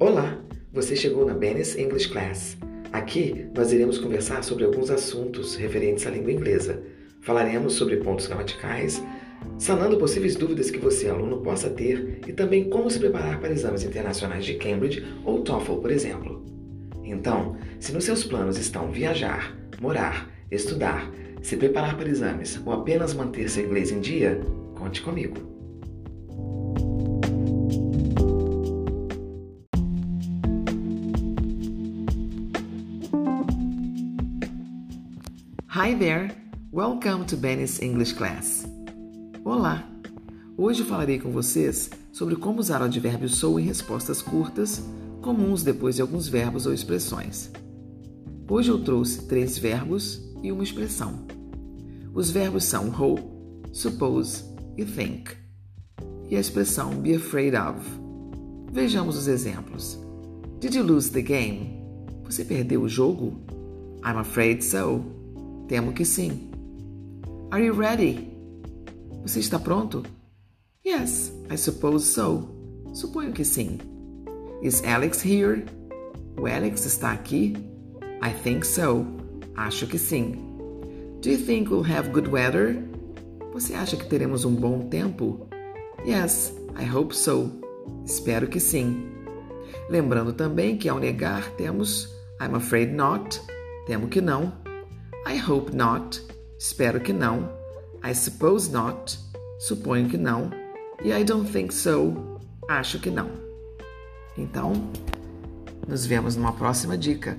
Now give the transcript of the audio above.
Olá, você chegou na Bennis English Class. Aqui nós iremos conversar sobre alguns assuntos referentes à língua inglesa. Falaremos sobre pontos gramaticais, sanando possíveis dúvidas que você, aluno, possa ter e também como se preparar para exames internacionais de Cambridge ou TOEFL, por exemplo. Então, se nos seus planos estão viajar, morar, estudar, se preparar para exames ou apenas manter seu inglês em dia, conte comigo. Hi there! Welcome to Benny's English Class. Olá! Hoje falarei com vocês sobre como usar o advérbio sou em respostas curtas, comuns depois de alguns verbos ou expressões. Hoje eu trouxe três verbos e uma expressão. Os verbos são hope, suppose e think. E a expressão be afraid of. Vejamos os exemplos. Did you lose the game? Você perdeu o jogo? I'm afraid so. Temo que sim. Are you ready? Você está pronto? Yes, I suppose so. Suponho que sim. Is Alex here? O Alex está aqui? I think so. Acho que sim. Do you think we'll have good weather? Você acha que teremos um bom tempo? Yes, I hope so. Espero que sim. Lembrando também que ao negar temos I'm afraid not, temo que não, I hope not. Espero que não. I suppose not. Suponho que não. E I don't think so. Acho que não. Então, nos vemos numa próxima dica.